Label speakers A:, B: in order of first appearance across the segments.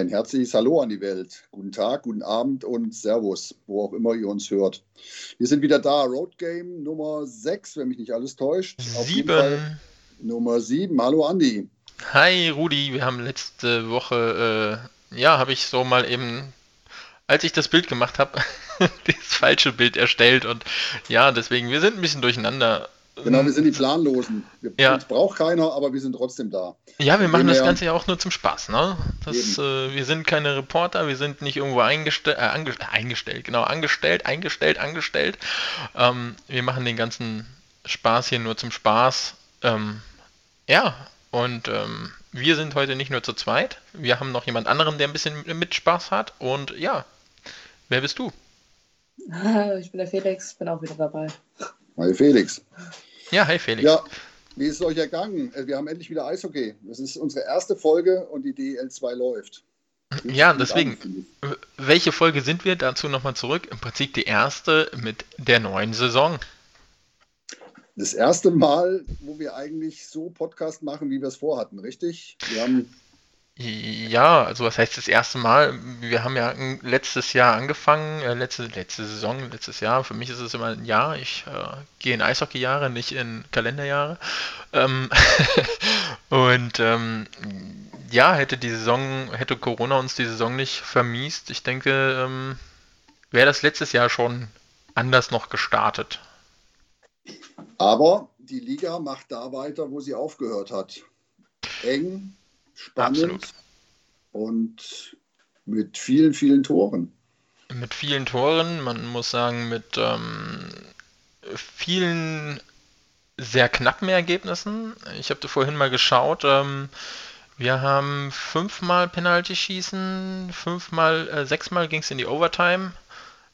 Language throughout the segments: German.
A: Ein herzliches Hallo an die Welt. Guten Tag, guten Abend und Servus, wo auch immer ihr uns hört. Wir sind wieder da, Road Game Nummer 6, wenn mich nicht alles täuscht.
B: Sieben.
A: Nummer 7. Hallo Andi.
B: Hi Rudi, wir haben letzte Woche, äh, ja, habe ich so mal eben, als ich das Bild gemacht habe, das falsche Bild erstellt und ja, deswegen, wir sind ein bisschen durcheinander.
A: Genau, wir sind die Planlosen. Wir,
B: Ja.
A: Uns braucht keiner, aber wir sind trotzdem da.
B: Ja, wir machen
A: Dem
B: das Ganze ja auch nur zum Spaß, ne? Das, äh, wir sind keine Reporter, wir sind nicht irgendwo eingestell, äh, ange eingestellt, genau, angestellt, eingestellt, angestellt. Ähm, wir machen den ganzen Spaß hier nur zum Spaß. Ähm, ja, und ähm, wir sind heute nicht nur zu zweit, wir haben noch jemand anderen, der ein bisschen mit Spaß hat. Und ja, wer bist du?
C: Ich bin der Felix, bin auch wieder dabei.
A: Hi Felix.
B: Ja, hi Felix.
A: Ja, wie ist es euch ergangen? Äh, Wir haben endlich wieder Eishockey. Das ist unsere erste Folge und die DL2 läuft. Fühlt
B: Ja, deswegen.
A: an, ich.
B: Welche Folge sind wir? Dazu nochmal zurück. Im Prinzip die erste mit der neuen Saison.
A: Das erste Mal, wo wir eigentlich so Podcast machen, wie wir es vorhatten, richtig? Wir haben
B: Ja, also was heißt das erste Mal? Wir haben ja letztes Jahr angefangen, äh, letzte, letzte Saison, letztes Jahr. Für mich ist es immer ein Jahr. Ich äh, gehe in Eishockeyjahre, nicht in Kalenderjahre. Ähm, und ähm, ja, hätte die Saison, hätte Corona uns die Saison nicht vermiest, ich denke, ähm, wäre das letztes Jahr schon anders noch gestartet.
A: Aber die Liga macht da weiter, wo sie aufgehört hat. Eng, spannend
B: Absolut.
A: und mit vielen, vielen Toren.
B: Mit vielen Toren, man muss sagen, mit ähm, vielen sehr knappen Ergebnissen. Ich habe vorhin mal geschaut. Ähm, wir haben fünfmal Penalty-Schießen, fünfmal, äh, sechsmal ging es in die Overtime.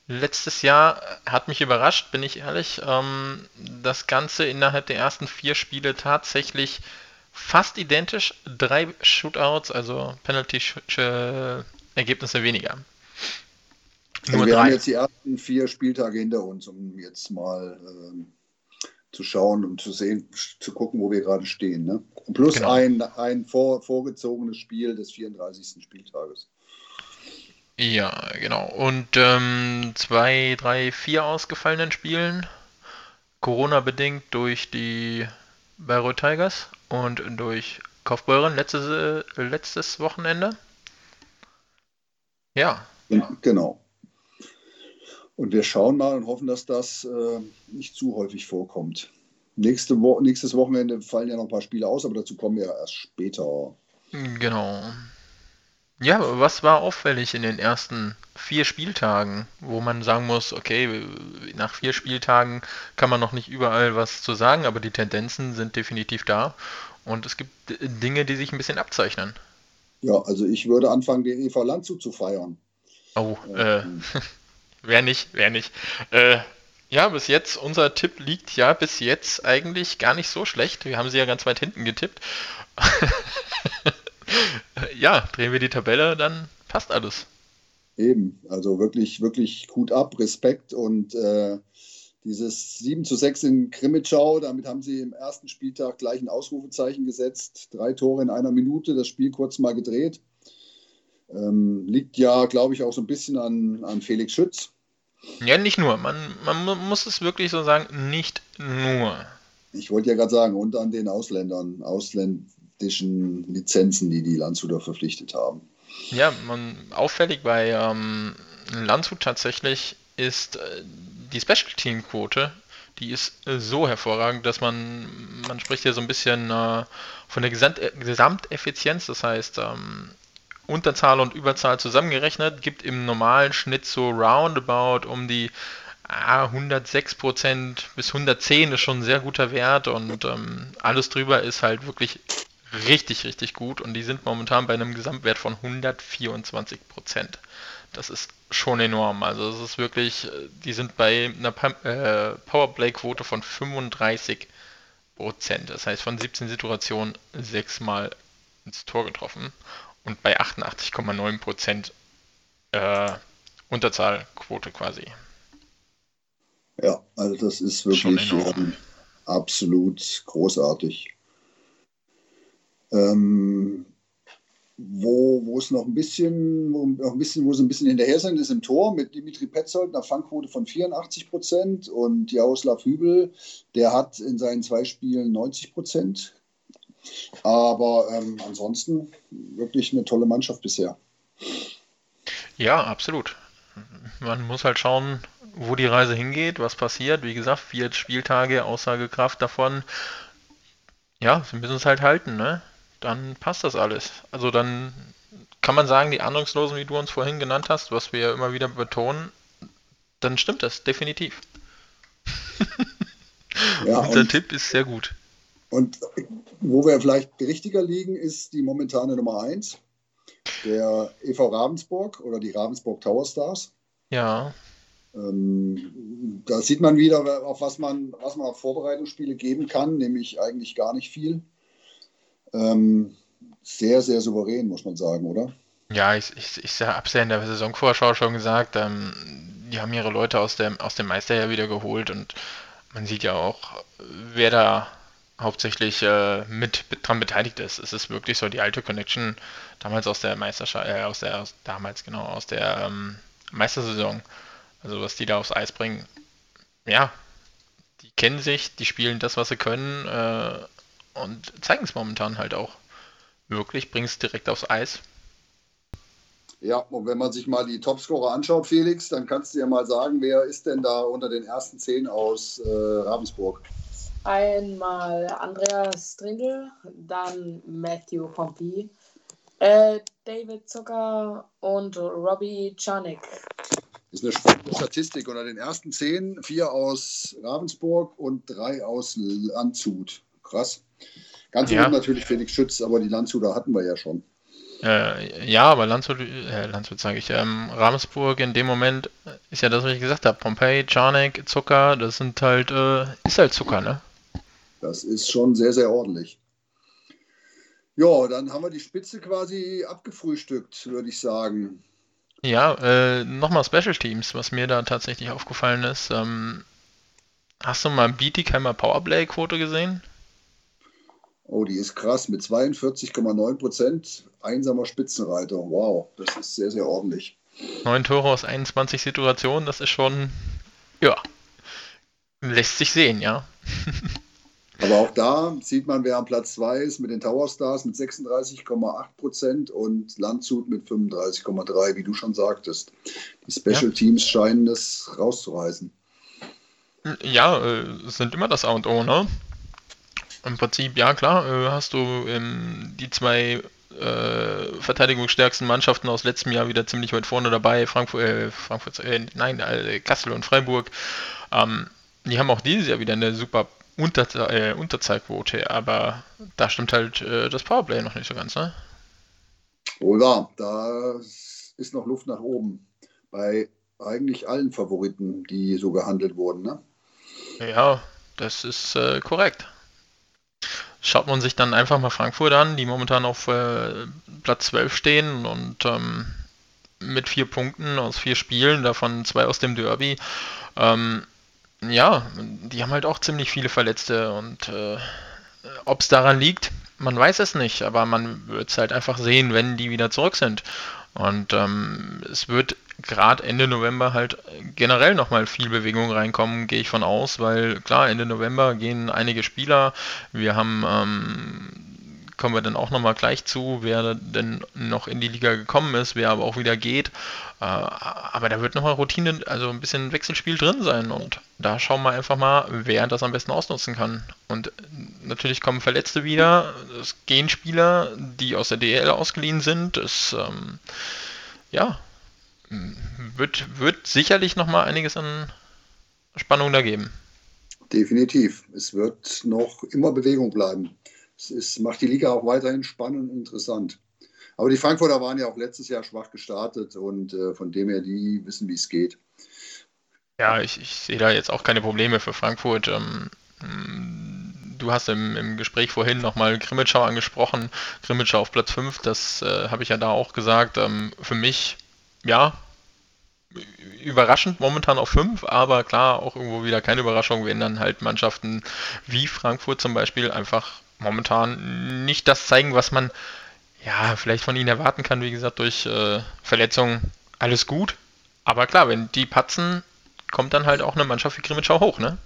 B: Letztes Jahr hat mich überrascht, bin ich ehrlich. Ähm, das Ganze innerhalb der ersten vier Spiele tatsächlich fast identisch. Drei Shootouts, also Penalty-Ergebnisse weniger.
A: Also
B: Nur
A: wir haben
B: drei.
A: jetzt die ersten vier Spieltage hinter uns, um jetzt mal ähm, zu schauen und zu sehen, zu gucken, wo wir gerade stehen. Ne? Plus
B: Genau.
A: ein, ein vor, vorgezogenes Spiel des 34. Spieltages.
B: Ja, genau. Und ähm, zwei, drei, vier ausgefallenen Spielen. Corona-bedingt durch die Bayreuth Tigers und durch Kaufbeuren letztes, äh, letztes Wochenende. Ja,
A: Genau. Und wir schauen mal und hoffen, dass das äh, nicht zu häufig vorkommt. Nächste Wo nächstes Wochenende fallen ja noch ein paar Spiele aus, aber dazu kommen wir erst später.
B: genau. Ja, was war auffällig in den ersten vier Spieltagen, wo man sagen muss, okay, nach vier Spieltagen kann man noch nicht überall was zu sagen, aber die Tendenzen sind definitiv da und es gibt Dinge, die sich ein bisschen abzeichnen.
A: Ja, also ich würde anfangen, den EV Landshut zu feiern.
B: Oh, äh,
A: Ähm,
B: wer nicht, wer nicht. Äh, ja, bis jetzt, unser Tipp liegt ja bis jetzt eigentlich gar nicht so schlecht. Wir haben sie ja ganz weit hinten getippt. ja, drehen wir die Tabelle, dann passt alles.
A: Eben, also wirklich, wirklich gut ab, Respekt und äh, dieses 7 zu 6 in Krimitschau, damit haben sie im ersten Spieltag gleich ein Ausrufezeichen gesetzt. Drei Tore in einer Minute, das Spiel kurz mal gedreht. Ähm, liegt ja, glaube ich, auch so ein bisschen an, an Felix Schütz.
B: Ja, nicht nur. Man, man mu- muss es wirklich so sagen, nicht nur.
A: Ich wollte ja gerade sagen, und an den Ausländern, ausländischen Lizenzen, die die Landshuter verpflichtet haben.
B: Ja, man, auffällig bei ähm, Landshut tatsächlich ist äh, die Special Team Quote, die ist äh, so hervorragend, dass man, man spricht hier so ein bisschen äh, von der Gesamt, äh, Gesamteffizienz, das heißt ähm, Unterzahl und Überzahl zusammengerechnet, gibt im normalen Schnitt so roundabout um die ah, 106% bis 110 ist schon ein sehr guter Wert und ähm, alles drüber ist halt wirklich richtig, richtig gut und die sind momentan bei einem Gesamtwert von 124 Prozent. Das ist schon enorm. Also es ist wirklich, äh, die sind bei einer äh, Powerplay-Quote von 35 Prozent. Das heißt von 17 Situationen sechsmal ins Tor getroffen und bei 88,9 Prozent äh, Unterzahlquote quasi.
A: Ja, also das ist
B: Schon
A: wirklich
B: enorm.
A: ähm, absolut großartig. Ähm, wo, wo es noch ein bisschen, wo, noch ein bisschen, wo sie ein bisschen hinterher sind, ist im Tor mit Dimitri Petzold einer Fangquote von 84 Prozent und Jaroslav Hübel, der hat in seinen zwei Spielen 90 Prozent. Aber ähm, ansonsten wirklich eine tolle Mannschaft bisher.
B: Ja, absolut. Man muss halt schauen, wo die Reise hingeht, was passiert. Wie gesagt, vier Spieltage, Aussagekraft davon. Ja, sie müssen es halt halten, ne? Dann passt das alles. Also dann kann man sagen, die Ahnungslosen, wie du uns vorhin genannt hast, was wir ja immer wieder betonen, dann stimmt das, definitiv. Ja, Unser Tipp ist sehr gut.
A: Und wo wir vielleicht richtiger liegen, ist die momentane Nummer 1, der EV Ravensburg oder die Ravensburg Tower Stars.
B: Ja.
A: Ähm, da sieht man wieder, auf was man, was man auf Vorbereitungsspiele geben kann, nämlich eigentlich gar nicht viel. Ähm, sehr, sehr souverän, muss man sagen, oder?
B: Ja, ich, ich, ich habe es ja in der Saisonvorschau schon gesagt, ähm, die haben ihre Leute aus dem, aus dem Meister ja wieder geholt und man sieht ja auch, wer da hauptsächlich äh, mit, dran beteiligt ist. Es ist wirklich so die alte Connection damals aus der Meisterschaft, äh, aus der, aus, damals genau, aus der ähm, Meistersaison. Also was die da aufs Eis bringen, ja, die kennen sich, die spielen das, was sie können äh, und zeigen es momentan halt auch. Wirklich, bringen es direkt aufs Eis.
A: Ja, und wenn man sich mal die Topscorer anschaut, Felix, dann kannst du ja mal sagen, wer ist denn da unter den ersten zehn aus äh, Ravensburg?
C: Einmal Andreas Strindl, dann Matthew Pompey, äh, David Zucker und Robbie Czarnik.
A: Das ist eine spannende Statistik. Unter den ersten zehn, vier aus Ravensburg und drei aus Landshut. Krass. Ganz ja. natürlich Felix Schütz, aber die Landshuter hatten wir ja schon.
B: Äh, ja, aber Landshut, äh, Landshut sage ich, ähm, Ravensburg in dem Moment ist ja das, was ich gesagt habe. Pompeii, Czarnek, Zucker, das sind halt, äh, ist halt Zucker, ne?
A: Das ist schon sehr, sehr ordentlich. Ja, dann haben wir die Spitze quasi abgefrühstückt, würde ich sagen.
B: Ja, äh, nochmal Special Teams, was mir da tatsächlich aufgefallen ist. Ähm, hast du mal Bietigheimer Powerplay-Quote gesehen?
A: Oh, die ist krass mit 42,9 Prozent. Einsamer Spitzenreiter. Wow, das ist sehr, sehr ordentlich.
B: Neun Tore aus 21 Situationen, das ist schon, ja, lässt sich sehen, ja.
A: Aber auch da sieht man, wer am Platz 2 ist mit den Tower Stars mit 36,8 Prozent und Landshut mit 35,3, wie du schon sagtest. Die Special ja. Teams scheinen es rauszureißen.
B: Ja, äh, sind immer das A und O, ne? Im Prinzip, ja klar, äh, hast du ähm, die zwei äh, verteidigungsstärksten Mannschaften aus letztem Jahr wieder ziemlich weit vorne dabei, Frankfurt, äh, Frankfurt äh, nein, äh, Kassel und Freiburg. Ähm, die haben auch dieses Jahr wieder eine super unter, äh, Unterzahlquote, aber da stimmt halt das Powerplay noch nicht so ganz, ne?
A: Wohl wahr, da ist noch Luft nach oben. Bei eigentlich allen Favoriten, die so gehandelt wurden, ne?
B: Ja, das ist korrekt. Schaut man sich dann einfach mal Frankfurt an, die momentan auf äh, Platz 12 stehen und ähm, mit vier Punkten aus vier Spielen, davon zwei aus dem Derby. Ähm, ja, die haben halt auch ziemlich viele Verletzte und äh, ob es daran liegt, man weiß es nicht, aber man wird es halt einfach sehen, wenn die wieder zurück sind. Und ähm, es wird gerade Ende November halt generell nochmal viel Bewegung reinkommen, gehe ich von aus, weil klar, Ende November gehen einige Spieler. Wir haben ähm, kommen wir dann auch nochmal gleich zu, wer denn noch in die Liga gekommen ist, wer aber auch wieder geht. Äh, aber da wird nochmal Routine, also ein bisschen Wechselspiel drin sein und da schauen wir einfach mal, wer das am besten ausnutzen kann. Und natürlich kommen Verletzte wieder, es gehen Spieler, die aus der DL ausgeliehen sind. Es, ähm, ja, wird, wird sicherlich nochmal einiges an Spannung da geben.
A: Definitiv. Es wird noch immer Bewegung bleiben es ist, macht die Liga auch weiterhin spannend und interessant. Aber die Frankfurter waren ja auch letztes Jahr schwach gestartet und äh, von dem her, die wissen, wie es geht.
B: Ja, ich, ich, sehe da jetzt auch keine Probleme für Frankfurt. Ähm, du hast im, im Gespräch vorhin nochmal Grimmitschau angesprochen. Grimmitschau auf Platz 5, das äh, habe ich ja da auch gesagt. Ähm, für mich, ja, überraschend momentan auf 5, aber klar, auch irgendwo wieder keine Überraschung, wenn dann halt Mannschaften wie Frankfurt zum Beispiel einfach momentan nicht das zeigen, was man ja, vielleicht von ihnen erwarten kann, wie gesagt, durch äh, Verletzungen alles gut. Aber klar, wenn die patzen, kommt dann halt auch eine Mannschaft wie Grimmitschau hoch, ne?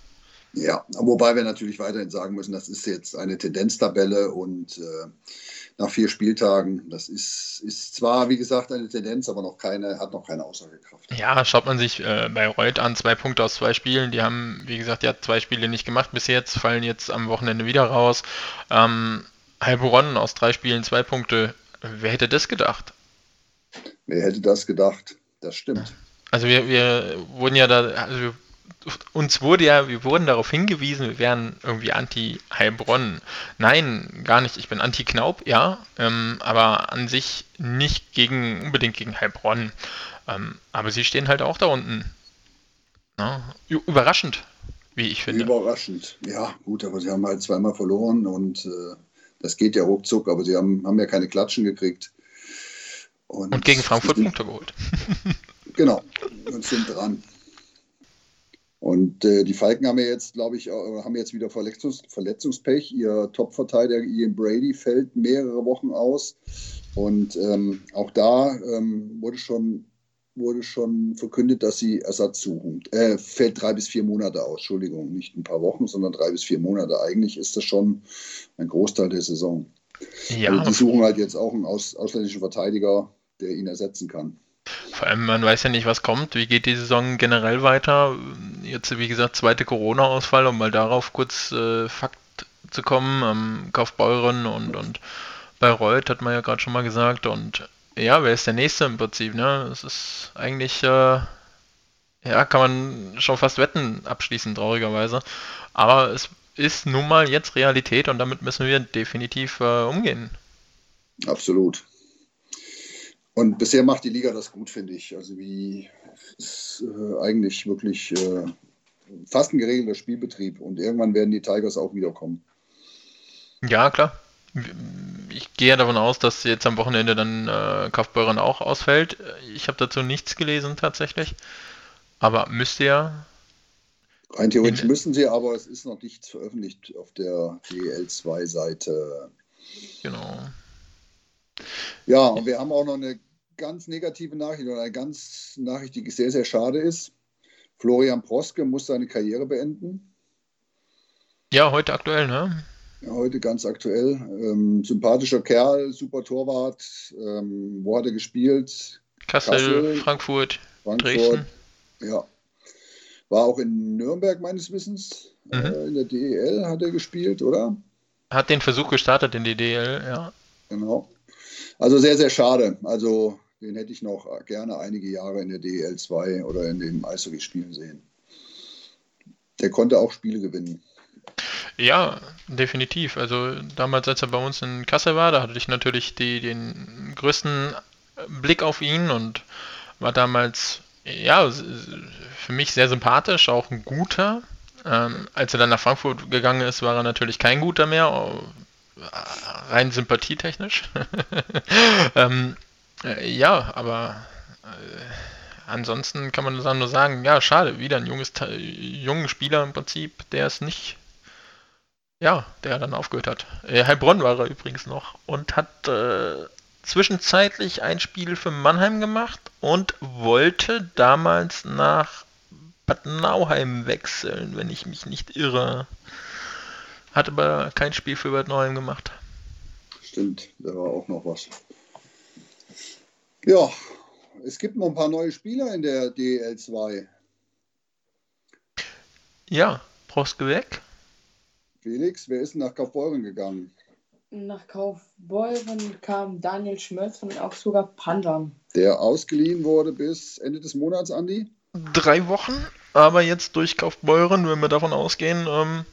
A: Ja, wobei wir natürlich weiterhin sagen müssen, das ist jetzt eine Tendenztabelle und äh, nach vier Spieltagen, das ist, ist zwar, wie gesagt, eine Tendenz, aber noch keine, hat noch keine Aussagekraft.
B: Ja, schaut man sich äh, bei Reut an, zwei Punkte aus zwei Spielen. Die haben, wie gesagt, ja zwei Spiele nicht gemacht bis jetzt, fallen jetzt am Wochenende wieder raus. Ähm, Heilbronn aus drei Spielen zwei Punkte. Wer hätte das gedacht?
A: Wer hätte das gedacht? Das stimmt.
B: Also wir, wir wurden ja da, also uns wurde ja, wir wurden darauf hingewiesen, wir wären irgendwie anti-Heilbronn. Nein, gar nicht. Ich bin anti-Knaub, ja, ähm, aber an sich nicht gegen, unbedingt gegen Heilbronn. Ähm, aber sie stehen halt auch da unten. Ja, überraschend, wie ich finde.
A: Überraschend, ja, gut, aber sie haben halt zweimal verloren und äh, das geht ja ruckzuck, aber sie haben, haben ja keine Klatschen gekriegt.
B: Und, und gegen Frankfurt Punkte geholt.
A: genau, und sind dran. Und äh, die Falken haben ja jetzt, glaube ich, haben jetzt wieder Verletzungs Verletzungspech. Ihr Topverteidiger Ian Brady fällt mehrere Wochen aus. Und ähm, auch da ähm, wurde, schon, wurde schon verkündet, dass sie Ersatz suchen. Äh, fällt drei bis vier Monate aus, Entschuldigung, nicht ein paar Wochen, sondern drei bis vier Monate. Eigentlich ist das schon ein Großteil der Saison. Ja. Also die suchen halt jetzt auch einen aus, ausländischen Verteidiger, der ihn ersetzen kann.
B: Vor allem, man weiß ja nicht, was kommt. Wie geht die Saison generell weiter? Jetzt, wie gesagt, zweite Corona-Ausfall, um mal darauf kurz äh, Fakt zu kommen. Ähm, Kaufbeuren und, und Bayreuth hat man ja gerade schon mal gesagt. Und ja, wer ist der Nächste im Prinzip? Ne? Das ist eigentlich, äh, ja, kann man schon fast wetten abschließen, traurigerweise. Aber es ist nun mal jetzt Realität und damit müssen wir definitiv äh, umgehen.
A: Absolut. Und bisher macht die Liga das gut, finde ich. Also wie ist äh, eigentlich wirklich äh, fast ein geregelter Spielbetrieb und irgendwann werden die Tigers auch wiederkommen.
B: Ja, klar. Ich gehe davon aus, dass jetzt am Wochenende dann äh, Kaufbeuren auch ausfällt. Ich habe dazu nichts gelesen tatsächlich. Aber müsste ja.
A: Rein theoretisch müssen sie, aber es ist noch nichts veröffentlicht auf der DL2-Seite.
B: Genau.
A: Ja, und wir haben auch noch eine ganz negative Nachricht oder eine ganz Nachricht, die sehr, sehr schade ist. Florian Proske muss seine Karriere beenden.
B: Ja, heute aktuell, ne?
A: Ja, heute ganz aktuell. Ähm, sympathischer Kerl, super Torwart. Ähm, wo hat er gespielt?
B: Kassel, Kassel Frankfurt, Frankfurt, Dresden.
A: Ja. War auch in Nürnberg meines Wissens. Mhm. Äh, in der DEL hat er gespielt, oder?
B: Hat den Versuch gestartet in die DEL, ja.
A: Genau. Also sehr, sehr schade. Also den hätte ich noch gerne einige Jahre in der DEL 2 oder in dem Eishockey spielen sehen. Der konnte auch Spiele gewinnen.
B: Ja, definitiv. Also damals, als er bei uns in Kassel war, da hatte ich natürlich die, den größten Blick auf ihn und war damals, ja, für mich sehr sympathisch, auch ein guter. Ähm, als er dann nach Frankfurt gegangen ist, war er natürlich kein guter mehr, rein sympathietechnisch. ähm, äh, ja, aber äh, ansonsten kann man nur sagen, ja, schade, wieder ein junges, jungen Spieler im Prinzip, der es nicht, ja, der dann aufgehört hat. Äh, Heilbronn war er übrigens noch und hat äh, zwischenzeitlich ein Spiel für Mannheim gemacht und wollte damals nach Bad Nauheim wechseln, wenn ich mich nicht irre. Hat aber kein Spiel für Bad Nauheim gemacht.
A: Stimmt, da war auch noch was. Ja, es gibt noch ein paar neue Spieler in der DL2.
B: Ja, Proske weg.
A: Felix, wer ist nach Kaufbeuren gegangen?
C: Nach Kaufbeuren kam Daniel Schmölz von den Augsburger Panthern.
A: Der ausgeliehen wurde bis Ende des Monats, Andi?
B: Drei Wochen, aber jetzt durch Kaufbeuren, wenn wir davon ausgehen, ähm,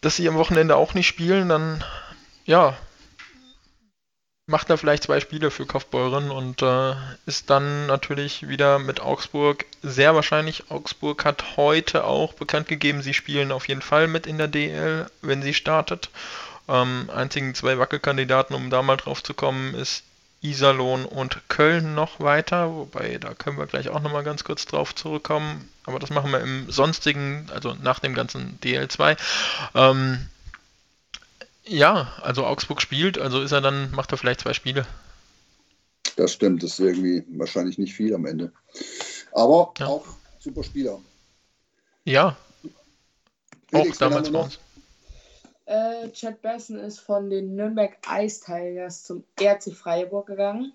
B: dass sie am Wochenende auch nicht spielen, dann ja, macht er vielleicht zwei Spiele für Kaufbeuren und äh, ist dann natürlich wieder mit Augsburg sehr wahrscheinlich. Augsburg hat heute auch bekannt gegeben, sie spielen auf jeden Fall mit in der DL, wenn sie startet. Ähm, einzigen zwei Wackelkandidaten, um da mal drauf zu kommen, ist Iserlohn und Köln noch weiter, wobei da können wir gleich auch nochmal ganz kurz drauf zurückkommen, aber das machen wir im sonstigen, also nach dem ganzen DL2. Ähm, Ja, also Augsburg spielt, also ist er dann, macht er vielleicht zwei Spiele.
A: Das stimmt, das ist irgendwie wahrscheinlich nicht viel am Ende. Aber ja. auch super Spieler.
B: Ja. Felix, auch damals bei uns.
C: Äh, Chad Besson ist von den Nürnberg Ice Tigers zum RC Freiburg gegangen.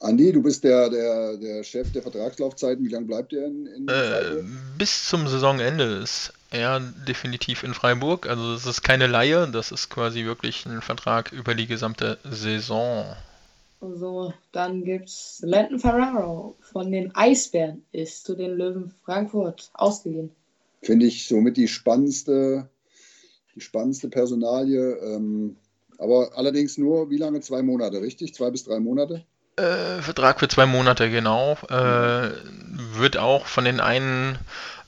A: Andi, du bist der, der, der Chef der Vertragslaufzeiten. Wie lange bleibt er in, in
B: äh, Bis zum Saisonende ist er definitiv in Freiburg. Also es ist keine Laie, das ist quasi wirklich ein Vertrag über die gesamte Saison.
C: So, dann gibt es Landon Ferraro von den Eisbären, ist zu den Löwen Frankfurt ausgeliehen.
A: Finde ich somit die spannendste, die spannendste Personalie. Ähm, aber allerdings nur, wie lange? Zwei Monate, richtig? Zwei bis drei Monate?
B: Äh, Vertrag für zwei Monate, genau. Äh, wird auch von den einen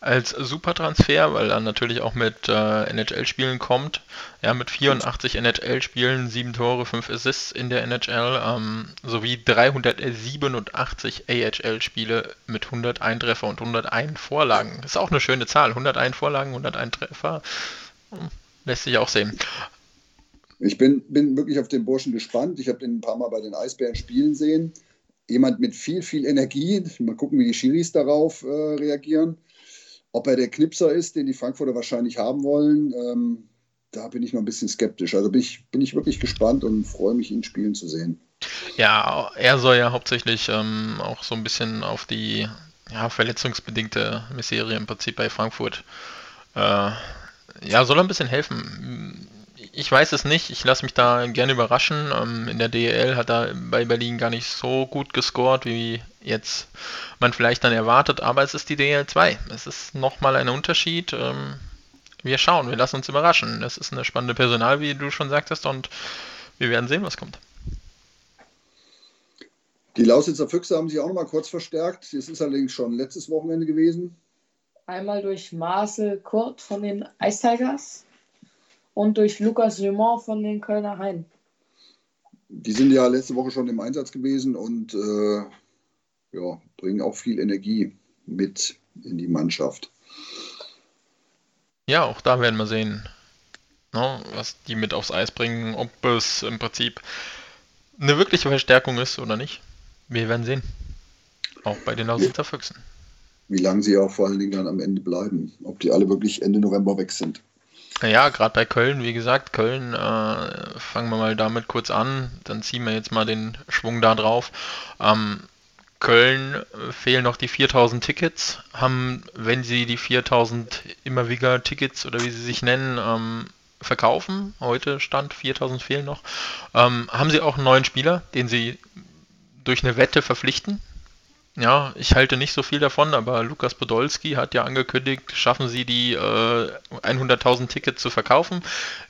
B: als Supertransfer, weil er natürlich auch mit äh, NHL-Spielen kommt. Ja, mit 84 NHL-Spielen, 7 Tore, 5 Assists in der NHL, ähm, sowie 387 AHL-Spiele mit 101 Treffer und 101 Vorlagen. Ist auch eine schöne Zahl. 101 Vorlagen, 101 Treffer. Hm, lässt sich auch sehen.
A: Ich bin, bin wirklich auf den Burschen gespannt. Ich habe den ein paar Mal bei den Eisbären spielen sehen. Jemand mit viel, viel Energie. Mal gucken, wie die Schiris darauf äh, reagieren. Ob er der Knipser ist, den die Frankfurter wahrscheinlich haben wollen, ähm, da bin ich noch ein bisschen skeptisch. Also bin ich, bin ich wirklich gespannt und freue mich, ihn spielen zu sehen.
B: Ja, er soll ja hauptsächlich ähm, auch so ein bisschen auf die ja, verletzungsbedingte Misserie im Prinzip bei Frankfurt. Äh, ja, soll er ein bisschen helfen ich weiß es nicht. Ich lasse mich da gerne überraschen. Ähm, in der DEL hat er bei Berlin gar nicht so gut gescored, wie jetzt man vielleicht dann erwartet. Aber es ist die DEL 2. Es ist nochmal ein Unterschied. Ähm, wir schauen, wir lassen uns überraschen. Das ist eine spannende Personal, wie du schon sagtest. Und wir werden sehen, was kommt.
A: Die Lausitzer Füchse haben sich auch noch mal kurz verstärkt. Es ist allerdings schon letztes Wochenende gewesen.
C: Einmal durch Marcel Kurt von den Ice Tigers und durch Lukas Simon von den Kölner Hain.
A: Die sind ja letzte Woche schon im Einsatz gewesen und äh, ja, bringen auch viel Energie mit in die Mannschaft.
B: Ja, auch da werden wir sehen, ne, was die mit aufs Eis bringen, ob es im Prinzip eine wirkliche Verstärkung ist oder nicht. Wir werden sehen. Auch bei den Lausitzer Füchsen.
A: Wie lange sie auch vor allen Dingen dann am Ende bleiben. Ob die alle wirklich Ende November weg sind.
B: Naja, gerade bei Köln, wie gesagt, Köln, äh, fangen wir mal damit kurz an, dann ziehen wir jetzt mal den Schwung da drauf. Ähm, Köln äh, fehlen noch die 4000 Tickets, haben, wenn sie die 4000 immer wieder Tickets oder wie sie sich nennen, ähm, verkaufen, heute stand 4000 fehlen noch, ähm, haben sie auch einen neuen Spieler, den sie durch eine Wette verpflichten. Ja, ich halte nicht so viel davon, aber Lukas Podolski hat ja angekündigt, schaffen sie die äh, 100.000 Tickets zu verkaufen,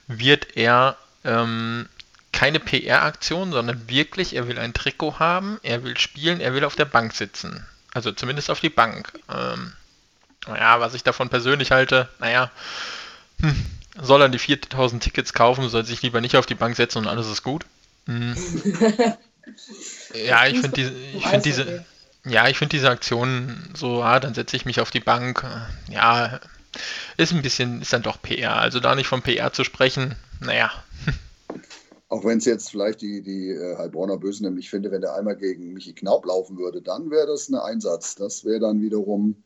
B: wird er ähm, keine PR-Aktion, sondern wirklich, er will ein Trikot haben, er will spielen, er will auf der Bank sitzen. Also zumindest auf die Bank. Ähm, naja, was ich davon persönlich halte, naja, hm, soll er die 4000 Tickets kaufen, soll sich lieber nicht auf die Bank setzen und alles ist gut. Hm. ja, ich finde diese, ich finde diese, ja, ich finde diese Aktion so, ah, dann setze ich mich auf die Bank. Ja, ist ein bisschen, ist dann doch PR. Also da nicht von PR zu sprechen, naja.
A: Auch wenn es jetzt vielleicht die, die äh, Heilbronner Bösen nämlich finde, wenn der einmal gegen Michi Knaub laufen würde, dann wäre das ein Einsatz. Das wäre dann wiederum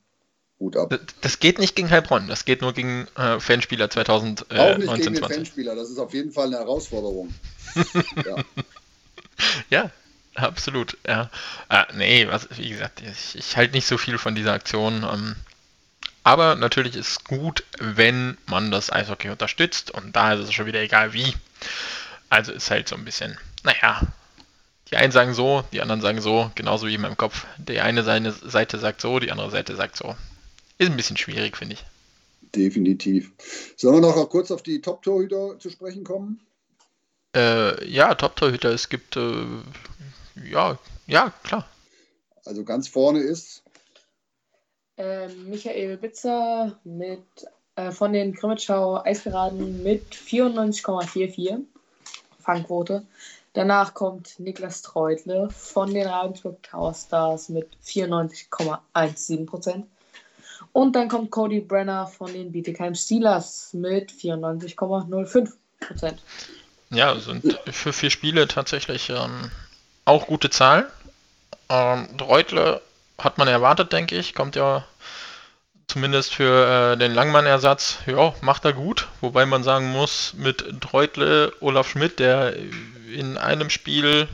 A: Hut ab.
B: Das, das, geht nicht gegen Heilbronn, das geht nur gegen äh, Fanspieler 2019.
A: Auch nicht gegen den Fanspieler, das ist auf jeden Fall eine Herausforderung.
B: ja. ja, absolut. Ja. Äh, nee, was, wie gesagt, ich, ich halte nicht so viel von dieser Aktion. Ähm, aber natürlich ist es gut, wenn man das Eishockey unterstützt und da ist es schon wieder egal wie. Also ist halt so ein bisschen, naja, die einen sagen so, die anderen sagen so, genauso wie in meinem Kopf. Die eine Seite sagt so, die andere Seite sagt so. Ist ein bisschen schwierig, finde ich.
A: Definitiv. Sollen wir noch kurz auf die Top-Torhüter zu sprechen kommen?
B: Äh, ja, Top-Torhüter. Es gibt äh, ja, ja, klar.
A: Also ganz vorne ist.
C: Ähm, Michael Bitzer mit, äh, von den Grimmitschau Eisgeraden mit 94,44 Fangquote. Danach kommt Niklas Treutle von den Ravensburg Tower Stars mit 94,17%. Und dann kommt Cody Brenner von den Bietigheim Steelers mit 94,05%. Prozent.
B: Ja, sind für vier Spiele tatsächlich ähm, auch gute Zahlen. Ähm, Reutle hat man erwartet, denke ich. Kommt ja zumindest für äh, den Langmann-Ersatz, ja, macht er gut. Wobei man sagen muss, mit Dreutle, Olaf Schmidt, der in einem Spiel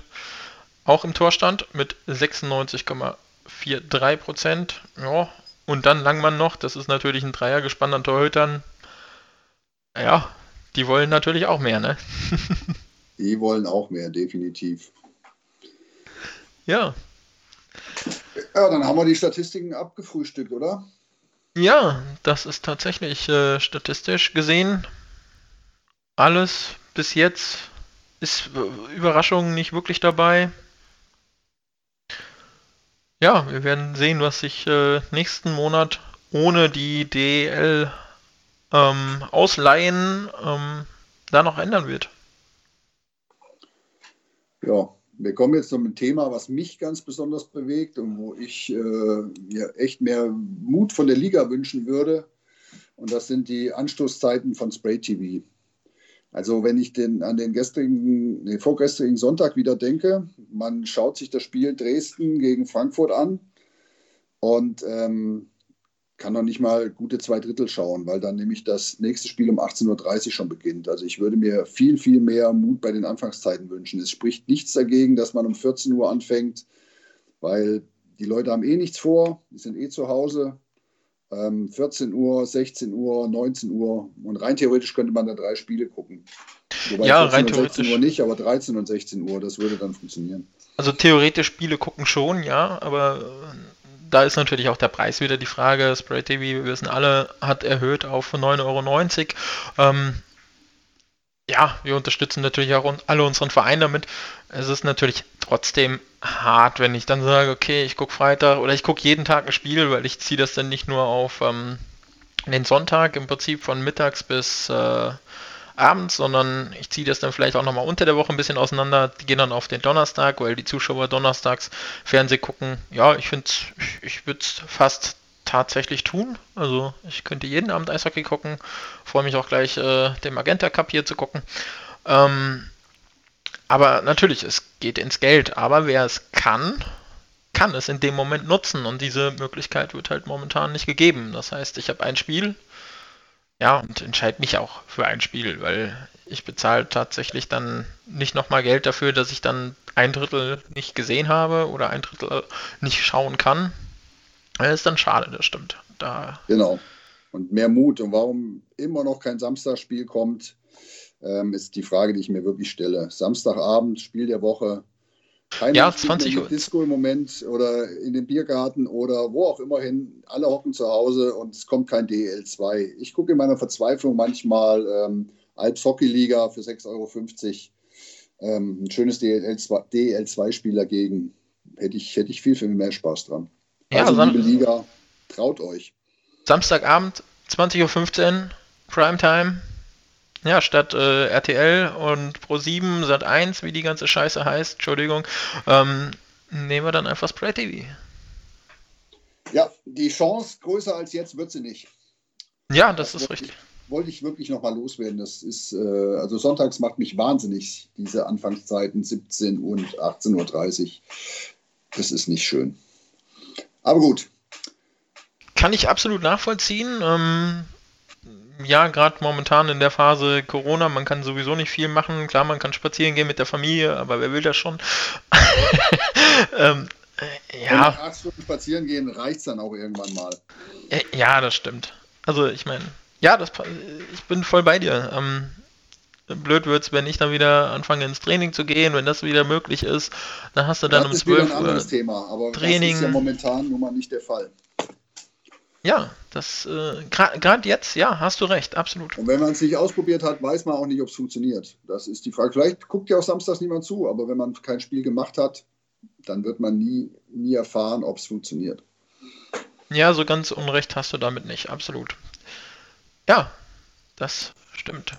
B: auch im Tor stand, mit 96,43 Prozent. Ja, und dann Langmann noch, das ist natürlich ein Dreier gespannt an Torhütern. Ja, die wollen natürlich auch mehr, ne?
A: die wollen auch mehr, definitiv.
B: Ja.
A: Ja, dann haben wir die Statistiken abgefrühstückt, oder?
B: Ja, das ist tatsächlich äh, statistisch gesehen alles bis jetzt. Ist äh, Überraschung nicht wirklich dabei. Ja, wir werden sehen, was sich äh, nächsten Monat ohne die DL ähm, Ausleihen ähm, da noch ändern wird.
A: Ja, wir kommen jetzt zu einem Thema, was mich ganz besonders bewegt und wo ich äh, mir echt mehr Mut von der Liga wünschen würde. Und das sind die Anstoßzeiten von Spray TV. Also wenn ich den, an den gestrigen, den vorgestrigen Sonntag wieder denke, man schaut sich das Spiel Dresden gegen Frankfurt an und ähm, kann noch nicht mal gute zwei Drittel schauen, weil dann nämlich das nächste Spiel um 18.30 Uhr schon beginnt. Also ich würde mir viel, viel mehr Mut bei den Anfangszeiten wünschen. Es spricht nichts dagegen, dass man um 14 Uhr anfängt, weil die Leute haben eh nichts vor, die sind eh zu Hause. 14 ähm, Uhr, 16 Uhr, 19 Uhr und rein theoretisch könnte man da drei Spiele gucken.
B: Wobei ja, rein theoretisch. 16
A: Uhr nicht, aber 13 und 16 Uhr, das würde dann funktionieren.
B: Also theoretisch Spiele gucken schon, ja, aber da ist natürlich auch der Preis wieder die Frage. Spray TV, wir wissen alle, hat erhöht auf 9,90 Euro. Ähm, ja, wir unterstützen natürlich auch alle unseren Verein damit. Es ist natürlich trotzdem hart, wenn ich dann sage, okay, ich gucke Freitag oder ich gucke jeden Tag ein Spiel, weil ich ziehe das dann nicht nur auf ähm, den Sonntag im Prinzip von mittags bis äh, abends, sondern ich ziehe das dann vielleicht auch nochmal unter der Woche ein bisschen auseinander. Die gehen dann auf den Donnerstag, weil die Zuschauer donnerstags Fernsehen gucken. Ja, ich finde ich, ich würde es fast tatsächlich tun. Also ich könnte jeden Abend Eishockey gucken. Freue mich auch gleich, äh, den Magenta Cup hier zu gucken. Ähm, aber natürlich, es geht ins Geld. Aber wer es kann, kann es in dem Moment nutzen. Und diese Möglichkeit wird halt momentan nicht gegeben. Das heißt, ich habe ein Spiel, ja, und entscheide mich auch für ein Spiel, weil ich bezahle tatsächlich dann nicht nochmal Geld dafür, dass ich dann ein Drittel nicht gesehen habe oder ein Drittel nicht schauen kann. Das ist dann schade, das stimmt. Da
A: genau. Und mehr Mut. Und warum immer noch kein Samstagspiel kommt, ähm, ist die Frage, die ich mir wirklich stelle. Samstagabend, Spiel der Woche,
B: keiner ja, 20 Uhr.
A: Disco im Moment oder in den Biergarten oder wo auch immer hin. Alle hocken zu Hause und es kommt kein DL2. Ich gucke in meiner Verzweiflung manchmal ähm, Alps Hockey Liga für 6,50 Euro. Ähm, ein schönes DL2-Spiel dagegen. Hätte ich, hätte ich viel, viel mehr Spaß dran.
B: Ja, also, liebe
A: Liga, traut euch.
B: Samstagabend, 20.15 Uhr, Primetime. Ja, statt äh, RTL und Pro7, Sat1, wie die ganze Scheiße heißt, Entschuldigung, ähm, nehmen wir dann einfach Spray TV.
A: Ja, die Chance größer als jetzt wird sie nicht.
B: Ja, das, das ist richtig.
A: Ich, wollte ich wirklich nochmal loswerden. Das ist, äh, also sonntags macht mich wahnsinnig, diese Anfangszeiten 17 und 18.30 Uhr. Das ist nicht schön. Aber gut.
B: Kann ich absolut nachvollziehen. Ähm, ja, gerade momentan in der Phase Corona, man kann sowieso nicht viel machen. Klar, man kann spazieren gehen mit der Familie, aber wer will das schon?
A: ähm, äh, ja. nach acht Stunden spazieren gehen reicht es dann auch irgendwann mal.
B: Ja, das stimmt. Also ich meine, ja, das, ich bin voll bei dir. Ähm, blöd wird es, wenn ich dann wieder anfange ins Training zu gehen, wenn das wieder möglich ist, dann hast du dann
A: das um 12 Uhr Thema, aber
B: Training.
A: Das ist ja momentan nun mal nicht der Fall.
B: Ja, das äh, gerade jetzt, ja, hast du recht, absolut.
A: Und wenn man es nicht ausprobiert hat, weiß man auch nicht, ob es funktioniert. Das ist die Frage. Vielleicht guckt ja auch samstags niemand zu, aber wenn man kein Spiel gemacht hat, dann wird man nie, nie erfahren, ob es funktioniert.
B: Ja, so ganz unrecht hast du damit nicht, absolut. Ja, das stimmt.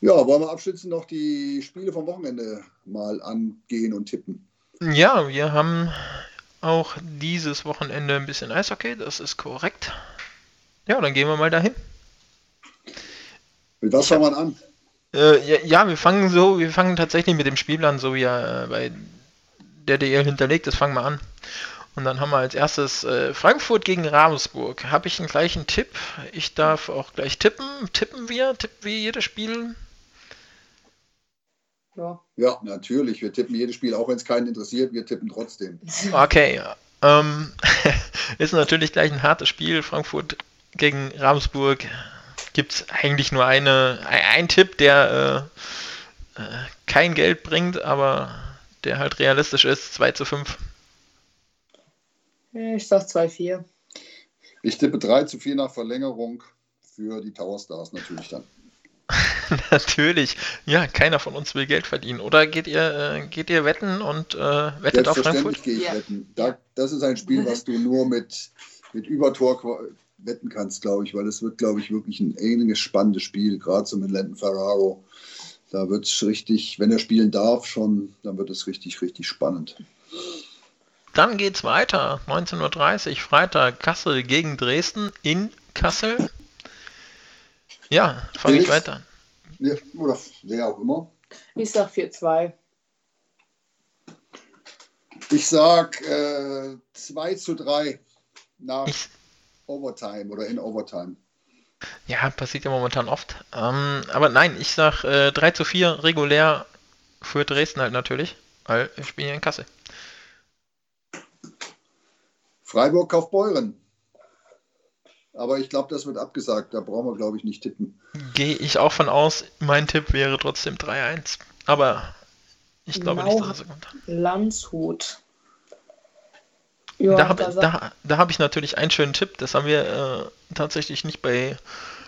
A: Ja, wollen wir abschließend noch die Spiele vom Wochenende mal angehen und tippen?
B: Ja, wir haben auch dieses Wochenende ein bisschen Eishockey, das ist korrekt. Ja, dann gehen wir mal dahin.
A: Mit was fangen wir an?
B: Äh, ja, ja, wir fangen so, wir fangen tatsächlich mit dem Spielplan, so wie er äh, bei der DL hinterlegt ist, fangen wir an. Und dann haben wir als erstes äh, Frankfurt gegen Ravensburg. Habe ich einen gleichen Tipp? Ich darf auch gleich tippen. Tippen wir? Tippen wir jedes Spiel?
A: Ja. ja, natürlich. Wir tippen jedes Spiel, auch wenn es keinen interessiert. Wir tippen trotzdem.
B: Okay. Ähm, ist natürlich gleich ein hartes Spiel. Frankfurt gegen Ravensburg. Gibt es eigentlich nur eine, ein, Tipp, der äh, äh, kein Geld bringt, aber der halt realistisch ist. 2 zu 5.
C: Ich sag 2-4.
A: Ich tippe 3 zu 4 nach Verlängerung für die Tower Stars natürlich dann.
B: natürlich. Ja, keiner von uns will Geld verdienen. Oder geht ihr, äh, geht ihr wetten und äh, wettet auf Frankfurt?
A: gehe ich ja. wetten. Da, das ist ein Spiel, was du nur mit, mit Übertor wetten kannst, glaube ich, weil es wird, glaube ich, wirklich ein ähnliches spannendes Spiel, gerade so mit Lenton Ferraro. Da wird es richtig, wenn er spielen darf schon, dann wird es richtig, richtig spannend.
B: Dann geht es weiter. 19.30 Uhr, Freitag, Kassel gegen Dresden in Kassel. Ja, fange ich weiter.
A: Ja, oder wer auch immer.
C: Ich sag 4-2.
A: Ich sag äh, 2 zu 3 nach ich, Overtime oder in Overtime.
B: Ja, passiert ja momentan oft. Ähm, aber nein, ich sag äh, 3 zu 4 regulär für Dresden halt natürlich, weil wir spielen ja in Kassel.
A: Freiburg kauft Beuren. Aber ich glaube, das wird abgesagt. Da brauchen wir, glaube ich, nicht tippen.
B: Gehe ich auch von aus. Mein Tipp wäre trotzdem 3-1. Aber ich glaube genau. nicht, dass es kommt.
C: Landshut.
B: Ja, da habe da, da hab ich natürlich einen schönen Tipp. Das haben wir äh, tatsächlich nicht bei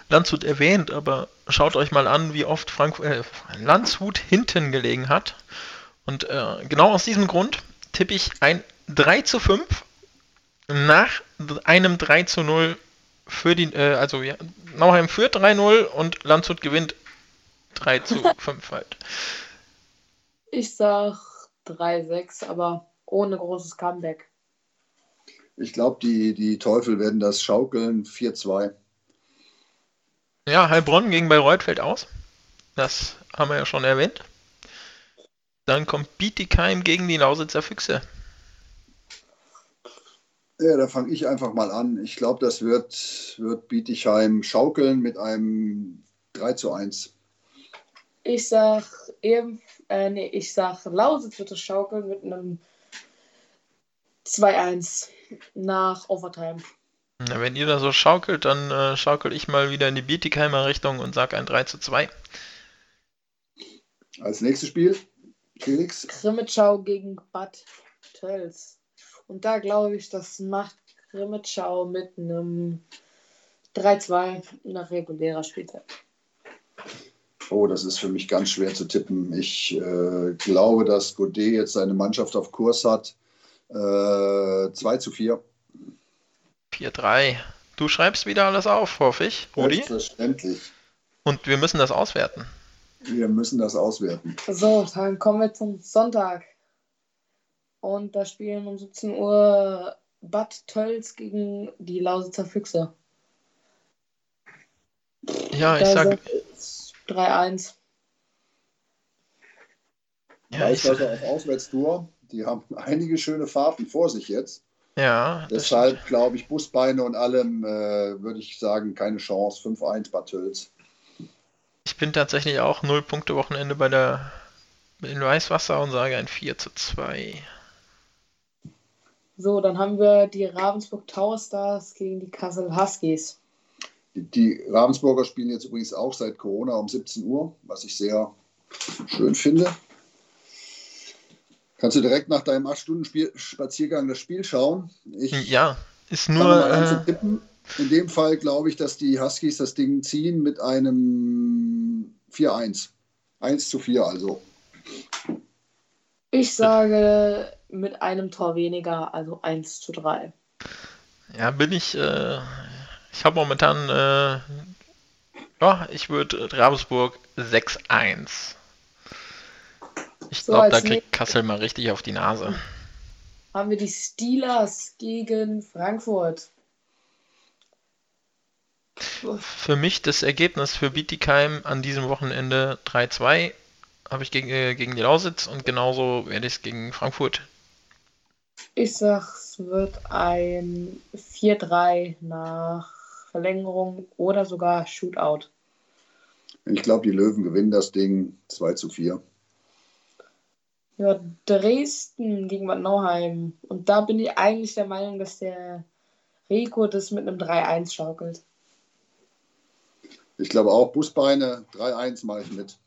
B: Landshut erwähnt. Aber schaut euch mal an, wie oft Frank äh, Landshut hinten gelegen hat. Und äh, genau aus diesem Grund tippe ich ein 3 zu 5 nach einem 3 zu 0 für die, äh, also ja, Nauheim führt 3-0 und Landshut gewinnt 3 zu 5 halt.
C: Ich sag 3-6, aber ohne großes Comeback.
A: Ich glaube, die, die Teufel werden das schaukeln 4-2.
B: Ja, Heilbronn gegen Bayreuth fällt aus. Das haben wir ja schon erwähnt. Dann kommt Bietigheim gegen die Lausitzer Füchse.
A: Ja, da fange ich einfach mal an. Ich glaube, das wird, wird Bietigheim schaukeln mit einem 3 zu 1.
C: Ich sag eben, äh, nee, ich sag Lausitz wird es schaukeln mit einem 2-1 nach Overtime.
B: Na, wenn ihr da so schaukelt, dann äh, schaukel ich mal wieder in die Bietigheimer Richtung und sag ein 3 zu 2.
A: Als nächstes Spiel, Felix.
C: Krimitschau gegen Bad Tölz. Und da glaube ich, das macht Grimmitschau mit einem 3-2 nach regulärer Spielzeit.
A: Oh, das ist für mich ganz schwer zu tippen. Ich äh, glaube, dass Godet jetzt seine Mannschaft auf Kurs hat. Äh, 2 zu 4.
B: 4-3. Du schreibst wieder alles auf, hoffe ich, Rudi.
A: Selbstverständlich.
B: Und wir müssen das auswerten.
A: Wir müssen das auswerten.
C: So, dann kommen wir zum Sonntag. Und da spielen um 17 Uhr Bad Tölz gegen die Lausitzer Füchse.
B: Ja, ich sag.
C: 3-1.
A: Ja, ich sag auf Auswärtstour. Die haben einige schöne Fahrten vor sich jetzt.
B: Ja.
A: Deshalb glaube ich, Busbeine und allem äh, würde ich sagen, keine Chance. 5-1 Bad Tölz.
B: Ich bin tatsächlich auch 0 Punkte Wochenende bei der in Weißwasser und sage ein 4 zu 2.
C: So, dann haben wir die Ravensburg Tower Stars gegen die Kassel Huskies.
A: Die, Ravensburger spielen jetzt übrigens auch seit Corona um 17 Uhr, was ich sehr schön finde. Kannst du direkt nach deinem 8-Stunden-Spaziergang das Spiel schauen?
B: Ich ja, ist nur.
A: Äh... In dem Fall glaube ich, dass die Huskies das Ding ziehen mit einem 4-1. 1 zu 4 also.
C: Ich sage mit einem Tor weniger, also 1 zu 3.
B: Ja, bin ich. Äh, ich habe momentan. Äh, ja, ich würde Ravensburg 6-1. Ich so, glaube, da kriegt Kassel mal richtig auf die Nase.
C: Haben wir die Steelers gegen Frankfurt.
B: Für mich das Ergebnis für Bietigheim an diesem Wochenende 3-2 habe ich gegen, äh, gegen die Lausitz und genauso werde ich es gegen Frankfurt.
C: Ich sag, es wird ein 4-3 nach Verlängerung oder sogar Shootout.
A: Ich glaube, die Löwen gewinnen das Ding 2 zu 4.
C: Ja, Dresden gegen Bad Nauheim. Und da bin ich eigentlich der Meinung, dass der Rico das mit einem 3-1 schaukelt.
A: Ich glaube auch Busbeine 3-1 mache ich mit.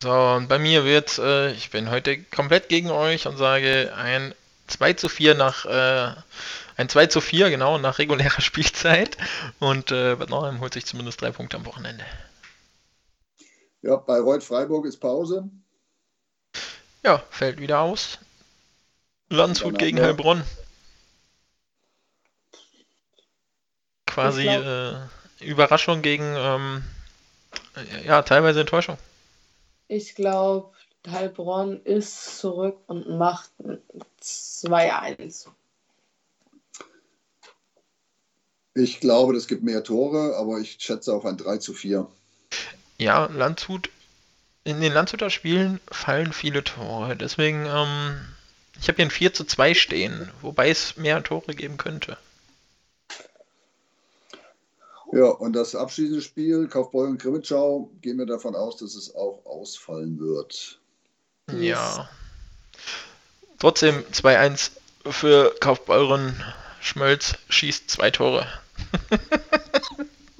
B: So, und bei mir wird, äh, ich bin heute komplett gegen euch und sage ein 2 zu 4 nach, äh, ein 2 zu 4, genau, nach regulärer Spielzeit. Und äh, Bad Nauheim holt sich zumindest drei Punkte am Wochenende.
A: Ja, bei Reut Freiburg ist Pause.
B: Ja, fällt wieder aus. Landshut gegen Heilbronn. Quasi äh, Überraschung gegen, ähm, ja, teilweise Enttäuschung.
C: Ich glaube, Heilbronn ist zurück und macht 2-1.
A: Ich glaube, das gibt mehr Tore, aber ich schätze auf ein 3 zu 4.
B: Ja, Landshut, in den Landshuter Spielen fallen viele Tore. Deswegen, ähm, ich habe hier ein 4 zu 2 stehen, wobei es mehr Tore geben könnte.
A: Ja, und das abschließende Spiel, Kaufbeuren und Krimitschau, gehen wir davon aus, dass es auch ausfallen wird.
B: Ja. Trotzdem 2-1 für Kaufbeuren. Schmölz schießt zwei Tore.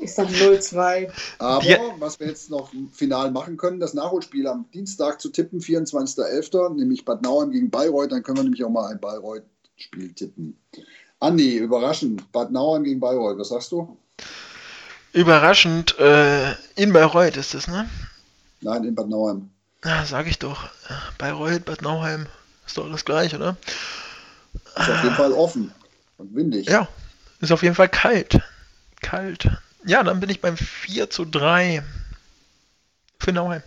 C: Ich sag 0-2.
A: Aber was wir jetzt noch final machen können, das Nachholspiel am Dienstag zu tippen, 24.11., nämlich Bad Nauheim gegen Bayreuth, dann können wir nämlich auch mal ein Bayreuth-Spiel tippen. Andi, überraschend, Bad Nauheim gegen Bayreuth, was sagst du?
B: Überraschend, äh, in Bayreuth ist es, ne?
A: Nein, in Bad Nauheim.
B: Ja, sag ich doch. Bayreuth, Bad Nauheim, ist doch alles gleich, oder?
A: Ist auf jeden Fall offen und windig.
B: Ja, ist auf jeden Fall kalt. Kalt. Ja, dann bin ich beim 4 zu 3 für Nauheim.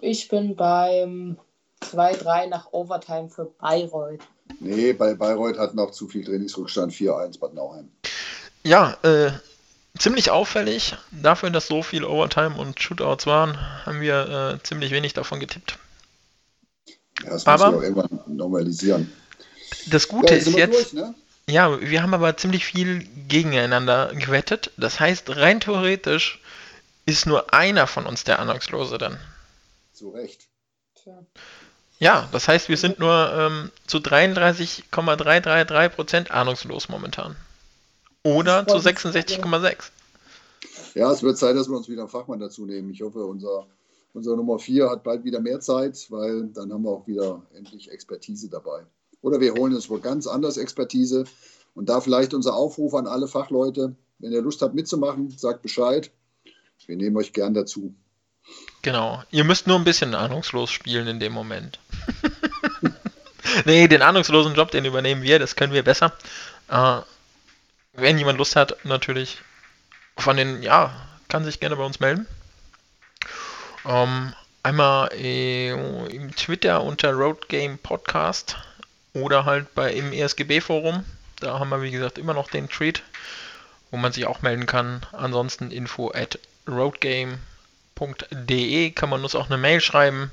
C: Ich bin beim 2-3 nach Overtime für Bayreuth.
A: Nee, bei Bayreuth hat noch zu viel Trainingsrückstand 4-1 Bad Nauheim.
B: Ja, äh, ziemlich auffällig. Dafür, dass so viel Overtime und Shootouts waren, haben wir äh, ziemlich wenig davon getippt.
A: Ja, das aber, muss ich auch irgendwann normalisieren.
B: Das Gute ja, ist jetzt. Durch, ne? Ja, wir haben aber ziemlich viel gegeneinander gewettet. Das heißt, rein theoretisch ist nur einer von uns der Ahnungslose dann.
A: Zu Recht.
B: Ja, das heißt, wir sind nur ähm, zu 33,333% ahnungslos momentan. Oder zu 66,6.
A: Ja, es wird Zeit, dass wir uns wieder einen Fachmann dazu nehmen. Ich hoffe, unser, unser Nummer 4 hat bald wieder mehr Zeit, weil dann haben wir auch wieder endlich Expertise dabei. Oder wir holen uns wohl ganz anders Expertise. Und da vielleicht unser Aufruf an alle Fachleute, wenn ihr Lust habt mitzumachen, sagt Bescheid. Wir nehmen euch gern dazu.
B: Genau. Ihr müsst nur ein bisschen ahnungslos spielen in dem Moment. nee, den ahnungslosen Job, den übernehmen wir, das können wir besser. Äh, wenn jemand Lust hat, natürlich von den, ja, kann sich gerne bei uns melden. Ähm, einmal äh, im Twitter unter Road Game Podcast oder halt bei im ESGB Forum. Da haben wir wie gesagt immer noch den Tweet, wo man sich auch melden kann. Ansonsten info at roadgame.de kann man uns auch eine Mail schreiben.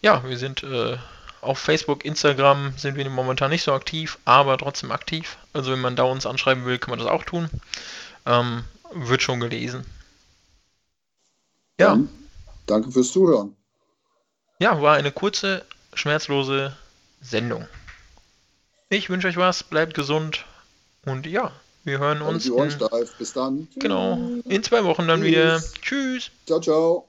B: Ja, wir sind äh, auf Facebook, Instagram sind wir momentan nicht so aktiv, aber trotzdem aktiv. Also wenn man da uns anschreiben will, kann man das auch tun. Ähm, wird schon gelesen.
A: Ja. Dann, danke fürs Zuhören.
B: Ja, war eine kurze, schmerzlose Sendung. Ich wünsche euch was, bleibt gesund und ja, wir hören uns.
A: In,
B: Bis dann. Genau, in zwei Wochen dann Tschüss. wieder. Tschüss.
A: Ciao, ciao.